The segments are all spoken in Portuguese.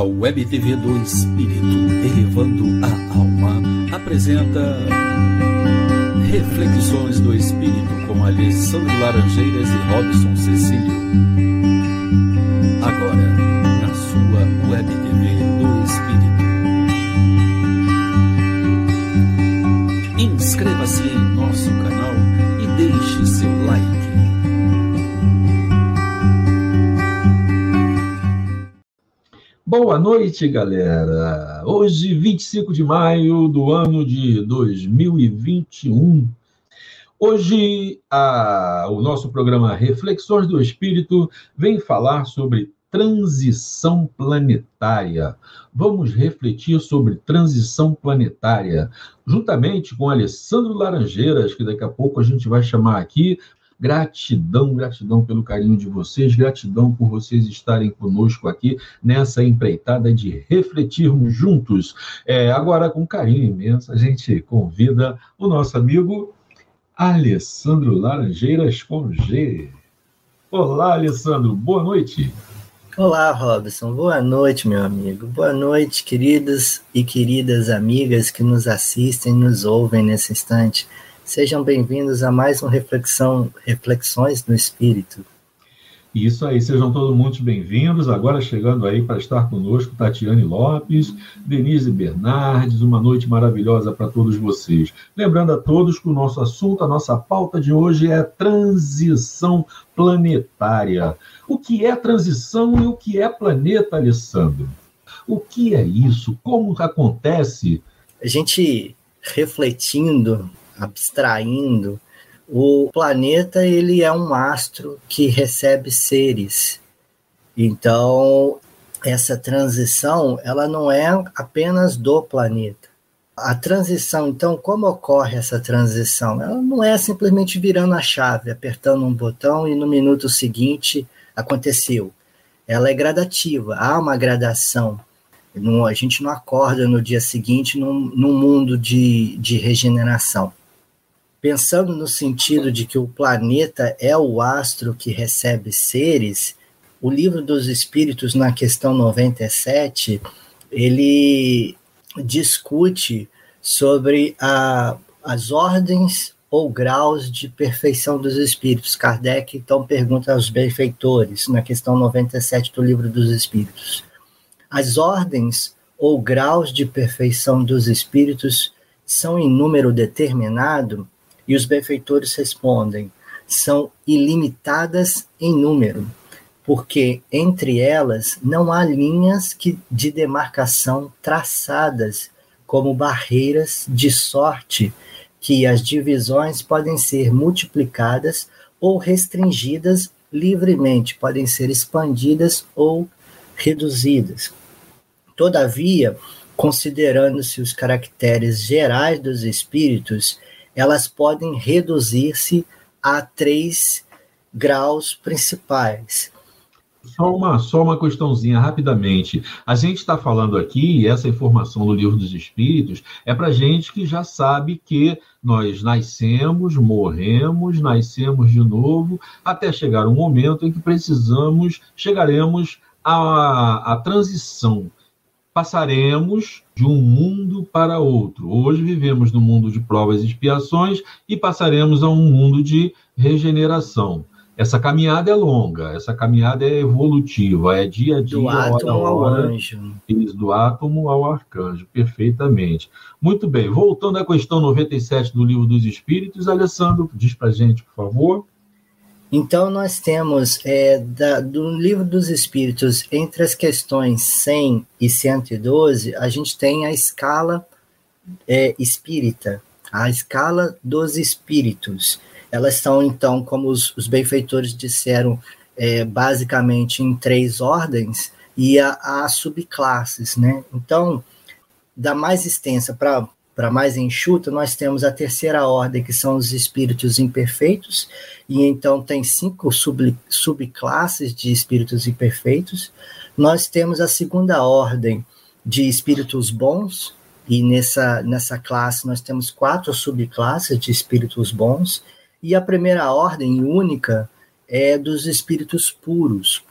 A Web TV do Espírito, elevando a alma, apresenta Reflexões do Espírito com Alessandro Laranjeiras e Robson Cecílio. Agora, na sua Web TV Boa noite, galera. Hoje, 25 de maio do ano de 2021. Hoje, a, o nosso programa Reflexões do Espírito vem falar sobre transição planetária. Vamos refletir sobre transição planetária, juntamente com Alessandro Laranjeiras, que daqui a pouco a gente vai chamar aqui Gratidão, gratidão pelo carinho de vocês, gratidão por vocês estarem conosco aqui nessa empreitada de refletirmos juntos. É, agora, com carinho imenso, a gente convida o nosso amigo Alessandro Laranjeiras com G. Olá, Alessandro, boa noite. Olá, Robson. Boa noite, meu amigo. Boa noite, queridos e queridas amigas que nos assistem, nos ouvem nesse instante. Sejam bem-vindos a mais uma reflexão, Reflexões no Espírito. Isso aí, sejam todos muito bem-vindos. Agora chegando aí para estar conosco, Tatiane Lopes, Denise Bernardes, uma noite maravilhosa para todos vocês. Lembrando a todos que o nosso assunto, a nossa pauta de hoje é transição planetária. O que é transição e o que é planeta, Alessandro? O que é isso? Como acontece? A gente refletindo abstraindo, o planeta ele é um astro que recebe seres. Então, essa transição, ela não é apenas do planeta. A transição, então, como ocorre essa transição? Ela não é simplesmente virando a chave, apertando um botão e no minuto seguinte aconteceu. Ela é gradativa, há uma gradação. A gente não acorda no dia seguinte num, num mundo de, de regeneração pensando no sentido de que o planeta é o astro que recebe seres, o livro dos Espíritos, na questão 97, ele discute sobre a, as ordens ou graus de perfeição dos espíritos. Kardec então pergunta aos benfeitores, na questão 97 do livro dos Espíritos. As ordens ou graus de perfeição dos espíritos são em número determinado e os benfeitores respondem: são ilimitadas em número, porque entre elas não há linhas que, de demarcação traçadas como barreiras de sorte que as divisões podem ser multiplicadas ou restringidas livremente, podem ser expandidas ou reduzidas. Todavia, considerando-se os caracteres gerais dos espíritos, elas podem reduzir-se a três graus principais. Só uma, só uma questãozinha, rapidamente. A gente está falando aqui, essa informação do Livro dos Espíritos é para gente que já sabe que nós nascemos, morremos, nascemos de novo, até chegar um momento em que precisamos, chegaremos à, à transição passaremos de um mundo para outro. Hoje vivemos no mundo de provas e expiações e passaremos a um mundo de regeneração. Essa caminhada é longa, essa caminhada é evolutiva, é dia a dia, do átomo hora ao anjo. Do átomo ao arcanjo, perfeitamente. Muito bem, voltando à questão 97 do Livro dos Espíritos, Alessandro, diz para gente, por favor. Então, nós temos é, da, do Livro dos Espíritos, entre as questões 100 e 112, a gente tem a escala é, espírita, a escala dos espíritos. Elas são, então, como os, os benfeitores disseram, é, basicamente em três ordens e há subclasses, né? Então, da mais extensa para para mais enxuta, nós temos a terceira ordem, que são os espíritos imperfeitos, e então tem cinco sub, subclasses de espíritos imperfeitos. Nós temos a segunda ordem de espíritos bons, e nessa, nessa classe nós temos quatro subclasses de espíritos bons, e a primeira ordem única é dos espíritos puros.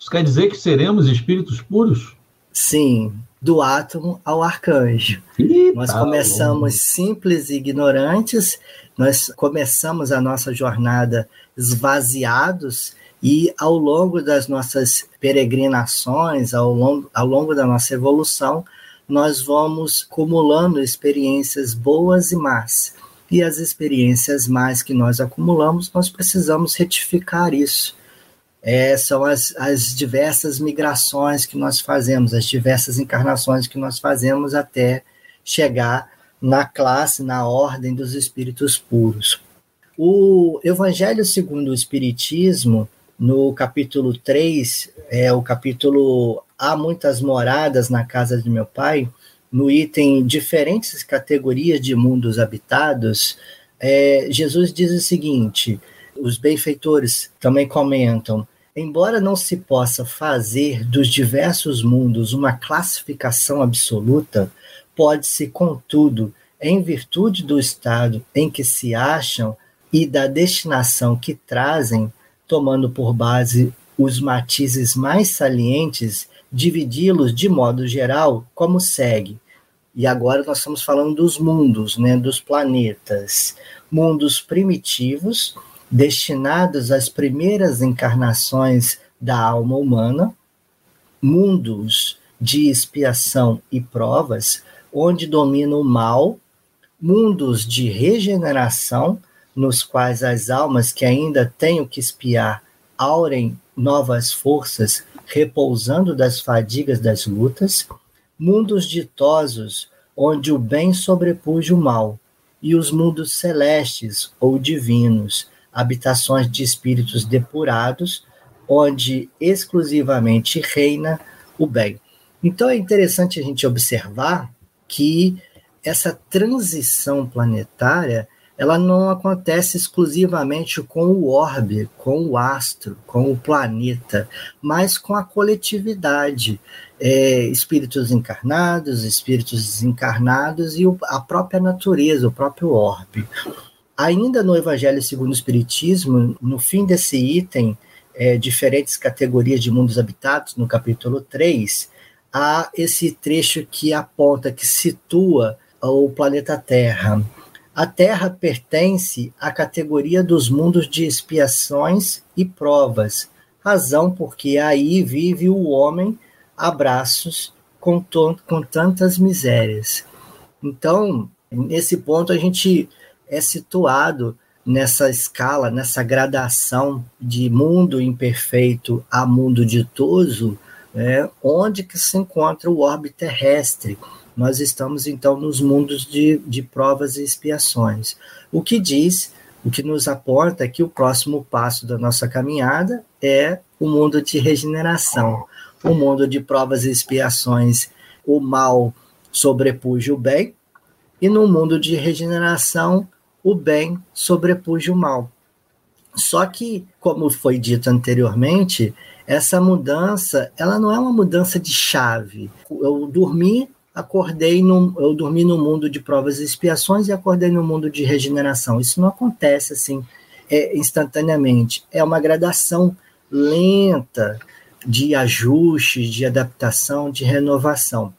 Isso quer dizer que seremos espíritos puros? Sim, do átomo ao arcanjo. Eita, nós começamos simples e ignorantes, nós começamos a nossa jornada esvaziados e ao longo das nossas peregrinações, ao longo, ao longo da nossa evolução, nós vamos acumulando experiências boas e más. E as experiências mais que nós acumulamos, nós precisamos retificar isso é, são as, as diversas migrações que nós fazemos, as diversas encarnações que nós fazemos até chegar na classe, na ordem dos espíritos puros. O Evangelho segundo o Espiritismo, no capítulo 3, é o capítulo Há muitas moradas na casa de meu pai, no item diferentes categorias de mundos habitados, é, Jesus diz o seguinte: os benfeitores também comentam Embora não se possa fazer dos diversos mundos uma classificação absoluta, pode-se, contudo, em virtude do estado em que se acham e da destinação que trazem, tomando por base os matizes mais salientes, dividi-los de modo geral como segue. E agora nós estamos falando dos mundos, né, dos planetas. Mundos primitivos, destinados às primeiras encarnações da alma humana, mundos de expiação e provas, onde domina o mal, mundos de regeneração, nos quais as almas que ainda têm o que espiar aurem novas forças, repousando das fadigas das lutas, mundos ditosos, onde o bem sobrepuja o mal, e os mundos celestes ou divinos, habitações de espíritos depurados, onde exclusivamente reina o bem. Então é interessante a gente observar que essa transição planetária ela não acontece exclusivamente com o orbe, com o astro, com o planeta, mas com a coletividade, é, espíritos encarnados, espíritos desencarnados e o, a própria natureza, o próprio orbe. Ainda no Evangelho segundo o Espiritismo, no fim desse item, é, diferentes categorias de mundos habitados, no capítulo 3, há esse trecho que aponta, que situa o planeta Terra. A Terra pertence à categoria dos mundos de expiações e provas, razão porque aí vive o homem a braços com, com tantas misérias. Então, nesse ponto, a gente é situado nessa escala, nessa gradação de mundo imperfeito a mundo ditoso, né, onde que se encontra o orbe terrestre. Nós estamos, então, nos mundos de, de provas e expiações. O que diz, o que nos aporta que o próximo passo da nossa caminhada é o mundo de regeneração. O mundo de provas e expiações, o mal sobrepuja o bem, e no mundo de regeneração, o bem sobrepuja o mal. Só que, como foi dito anteriormente, essa mudança, ela não é uma mudança de chave. Eu dormi, acordei no, eu dormi no mundo de provas e expiações e acordei no mundo de regeneração. Isso não acontece assim é, instantaneamente. É uma gradação lenta de ajuste, de adaptação, de renovação.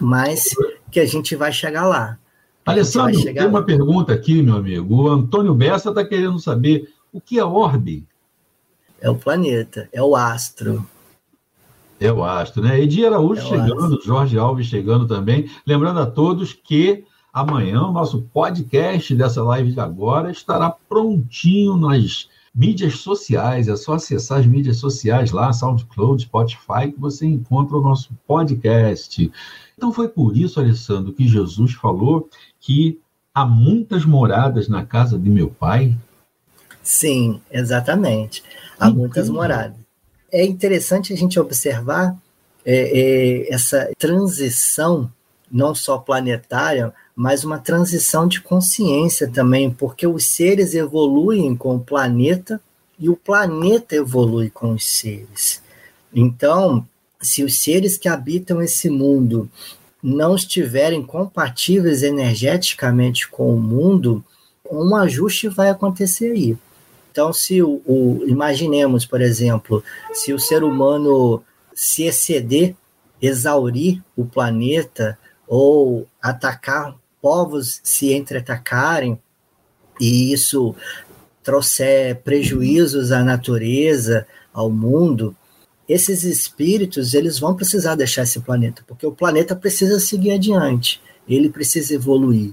Mas que a gente vai chegar lá. Alessandro, tem uma pergunta aqui, meu amigo. O Antônio Bessa está querendo saber o que é orbe. É o planeta, é o astro. É o astro, né? Edi Araújo é chegando, astro. Jorge Alves chegando também. Lembrando a todos que amanhã o nosso podcast dessa live de agora estará prontinho nas mídias sociais. É só acessar as mídias sociais lá, SoundCloud, Spotify, que você encontra o nosso podcast. Então foi por isso, Alessandro, que Jesus falou que há muitas moradas na casa de meu pai? Sim, exatamente. Há Incrível. muitas moradas. É interessante a gente observar é, é, essa transição, não só planetária, mas uma transição de consciência também, porque os seres evoluem com o planeta e o planeta evolui com os seres. Então, se os seres que habitam esse mundo não estiverem compatíveis energeticamente com o mundo, um ajuste vai acontecer aí. Então, se o, o imaginemos, por exemplo, se o ser humano se exceder exaurir o planeta ou atacar povos se entre-atacarem, e isso trouxer prejuízos à natureza, ao mundo, esses espíritos eles vão precisar deixar esse planeta, porque o planeta precisa seguir adiante, ele precisa evoluir.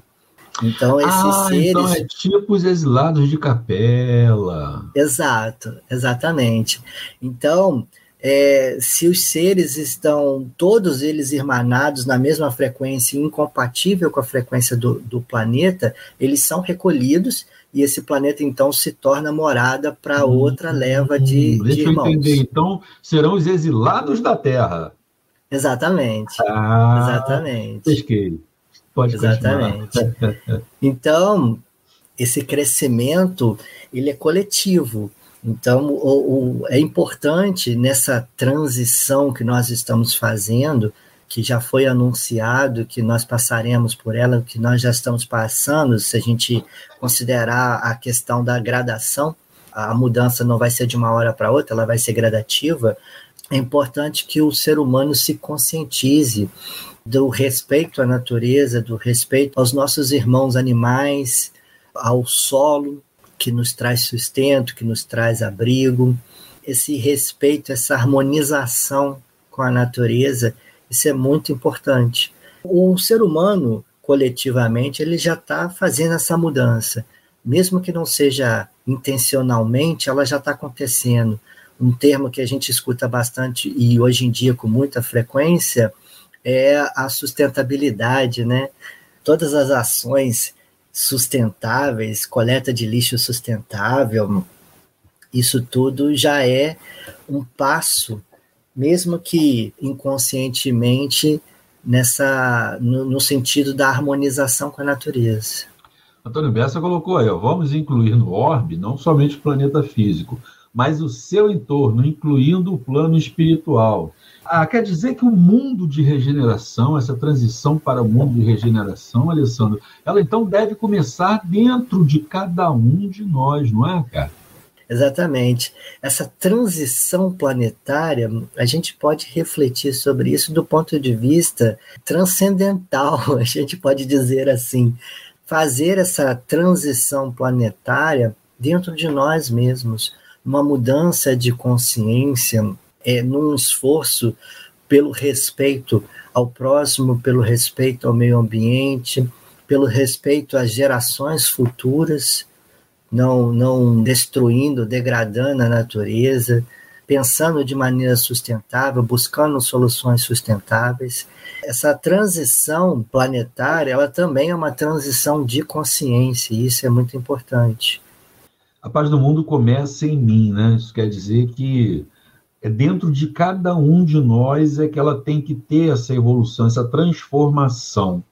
Então, esses ah, seres. Então é tipo os exilados de capela. Exato, exatamente. Então, é, se os seres estão todos eles irmanados na mesma frequência, incompatível com a frequência do, do planeta, eles são recolhidos e esse planeta então se torna morada para hum, outra leva de, hum, deixa de irmãos. eu entender. Então, serão os exilados da Terra. Exatamente. Ah, exatamente. Pesquei. Pode Exatamente. então, esse crescimento ele é coletivo. Então, o, o, é importante nessa transição que nós estamos fazendo, que já foi anunciado, que nós passaremos por ela, que nós já estamos passando, se a gente considerar a questão da gradação, a mudança não vai ser de uma hora para outra, ela vai ser gradativa. É importante que o ser humano se conscientize do respeito à natureza, do respeito aos nossos irmãos animais, ao solo que nos traz sustento, que nos traz abrigo, esse respeito, essa harmonização com a natureza, isso é muito importante. O ser humano, coletivamente, ele já está fazendo essa mudança, mesmo que não seja intencionalmente, ela já está acontecendo. Um termo que a gente escuta bastante e hoje em dia com muita frequência é a sustentabilidade, né? Todas as ações sustentáveis, coleta de lixo sustentável, isso tudo já é um passo, mesmo que inconscientemente, nessa no, no sentido da harmonização com a natureza. Antônio Bessa colocou aí, ó, vamos incluir no orbe não somente o planeta físico, mas o seu entorno, incluindo o plano espiritual. Ah, quer dizer que o mundo de regeneração, essa transição para o mundo de regeneração, Alessandro, ela então deve começar dentro de cada um de nós, não é, cara? Exatamente. Essa transição planetária, a gente pode refletir sobre isso do ponto de vista transcendental, a gente pode dizer assim. Fazer essa transição planetária dentro de nós mesmos, uma mudança de consciência, é, num esforço pelo respeito ao próximo, pelo respeito ao meio ambiente, pelo respeito às gerações futuras, não, não destruindo, degradando a natureza, pensando de maneira sustentável, buscando soluções sustentáveis. Essa transição planetária, ela também é uma transição de consciência, e isso é muito importante. A paz do mundo começa em mim, né? Isso quer dizer que é dentro de cada um de nós é que ela tem que ter essa evolução, essa transformação.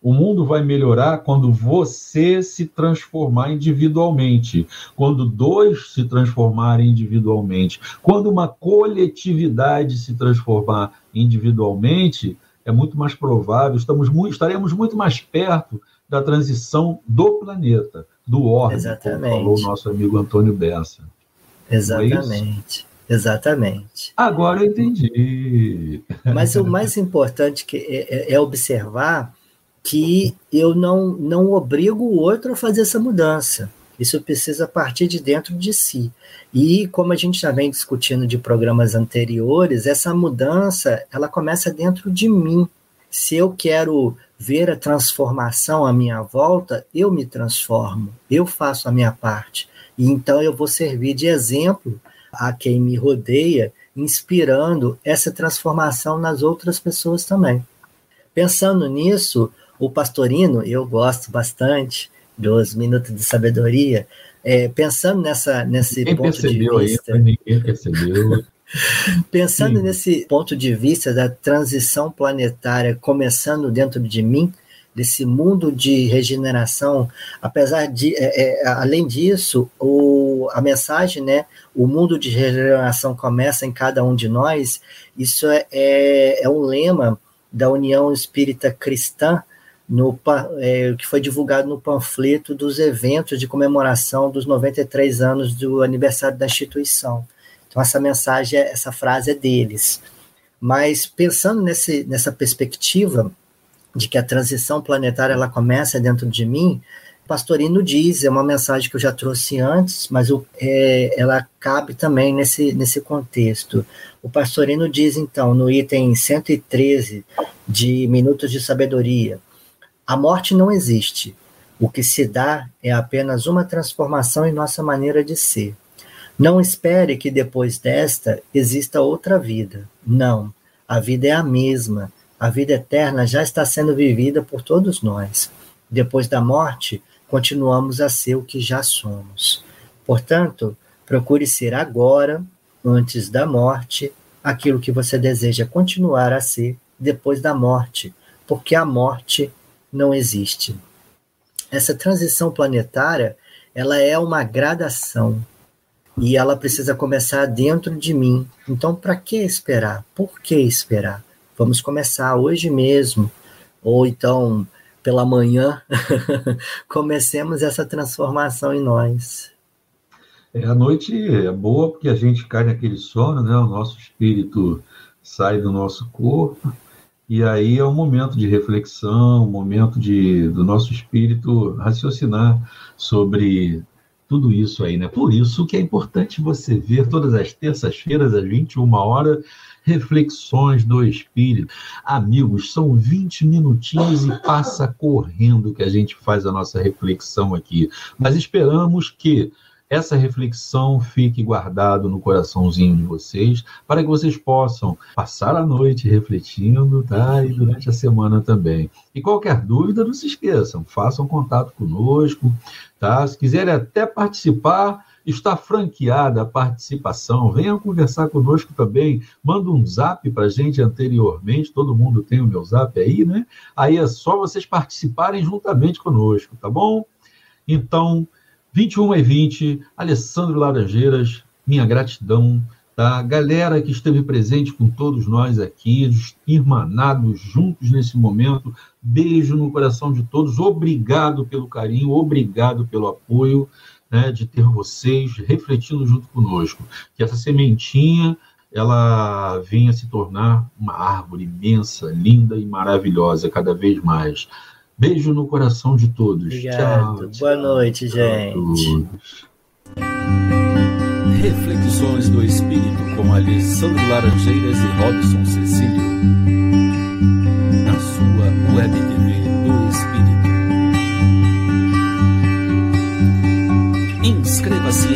O mundo vai melhorar quando você se transformar individualmente, quando dois se transformarem individualmente, quando uma coletividade se transformar individualmente, é muito mais provável, estamos muito, estaremos muito mais perto da transição do planeta, do órgão, como falou o nosso amigo Antônio Bessa. É Exatamente. Exatamente. Agora eu entendi. Mas o mais importante que é, é, é observar que eu não, não obrigo o outro a fazer essa mudança. Isso precisa partir de dentro de si. E como a gente já vem discutindo de programas anteriores, essa mudança ela começa dentro de mim. Se eu quero ver a transformação à minha volta, eu me transformo, eu faço a minha parte. E então eu vou servir de exemplo a quem me rodeia, inspirando essa transformação nas outras pessoas também. Pensando nisso, o pastorino, eu gosto bastante dos Minutos de Sabedoria, é, pensando nessa, nesse ninguém ponto de vista. Aí, ninguém percebeu. pensando Sim. nesse ponto de vista da transição planetária começando dentro de mim, desse mundo de regeneração, apesar de, é, é, além disso, o, a mensagem, né, o mundo de regeneração começa em cada um de nós, isso é, é, é um lema da União Espírita Cristã, no, é, que foi divulgado no panfleto dos eventos de comemoração dos 93 anos do aniversário da instituição. Então, essa mensagem, essa frase é deles. Mas pensando nesse, nessa perspectiva de que a transição planetária ela começa dentro de mim, Pastorino diz, é uma mensagem que eu já trouxe antes, mas o, é, ela cabe também nesse, nesse contexto. O Pastorino diz, então, no item 113 de Minutos de Sabedoria, a morte não existe. O que se dá é apenas uma transformação em nossa maneira de ser. Não espere que depois desta exista outra vida. Não, a vida é a mesma. A vida eterna já está sendo vivida por todos nós. Depois da morte, continuamos a ser o que já somos. Portanto, procure ser agora, antes da morte, aquilo que você deseja continuar a ser depois da morte, porque a morte não existe. Essa transição planetária, ela é uma gradação e ela precisa começar dentro de mim. Então, para que esperar? Por que esperar? Vamos começar hoje mesmo, ou então pela manhã, comecemos essa transformação em nós. É, a noite é boa porque a gente cai naquele sono, né? O nosso espírito sai do nosso corpo e aí é um momento de reflexão, um momento de do nosso espírito raciocinar sobre tudo isso aí, né? Por isso que é importante você ver todas as terças-feiras, às 21 horas, reflexões do Espírito. Amigos, são 20 minutinhos e passa correndo que a gente faz a nossa reflexão aqui. Mas esperamos que essa reflexão fique guardado no coraçãozinho de vocês, para que vocês possam passar a noite refletindo, tá? E durante a semana também. E qualquer dúvida, não se esqueçam, façam contato conosco, tá? Se quiserem até participar, está franqueada a participação. Venham conversar conosco também. Manda um zap para a gente anteriormente. Todo mundo tem o meu zap aí, né? Aí é só vocês participarem juntamente conosco, tá bom? Então, 21 e 20, Alessandro Laranjeiras, minha gratidão. Tá? Galera que esteve presente com todos nós aqui, irmanados juntos nesse momento, beijo no coração de todos, obrigado pelo carinho, obrigado pelo apoio né, de ter vocês refletindo junto conosco. Que essa sementinha ela venha se tornar uma árvore imensa, linda e maravilhosa cada vez mais. Beijo no coração de todos. Obrigado. Tchau, Boa tchau, noite, gente. Reflexões do Espírito com Alessandro Laranjeiras e Robson Cecílio. Na sua web TV do Espírito. Inscreva-se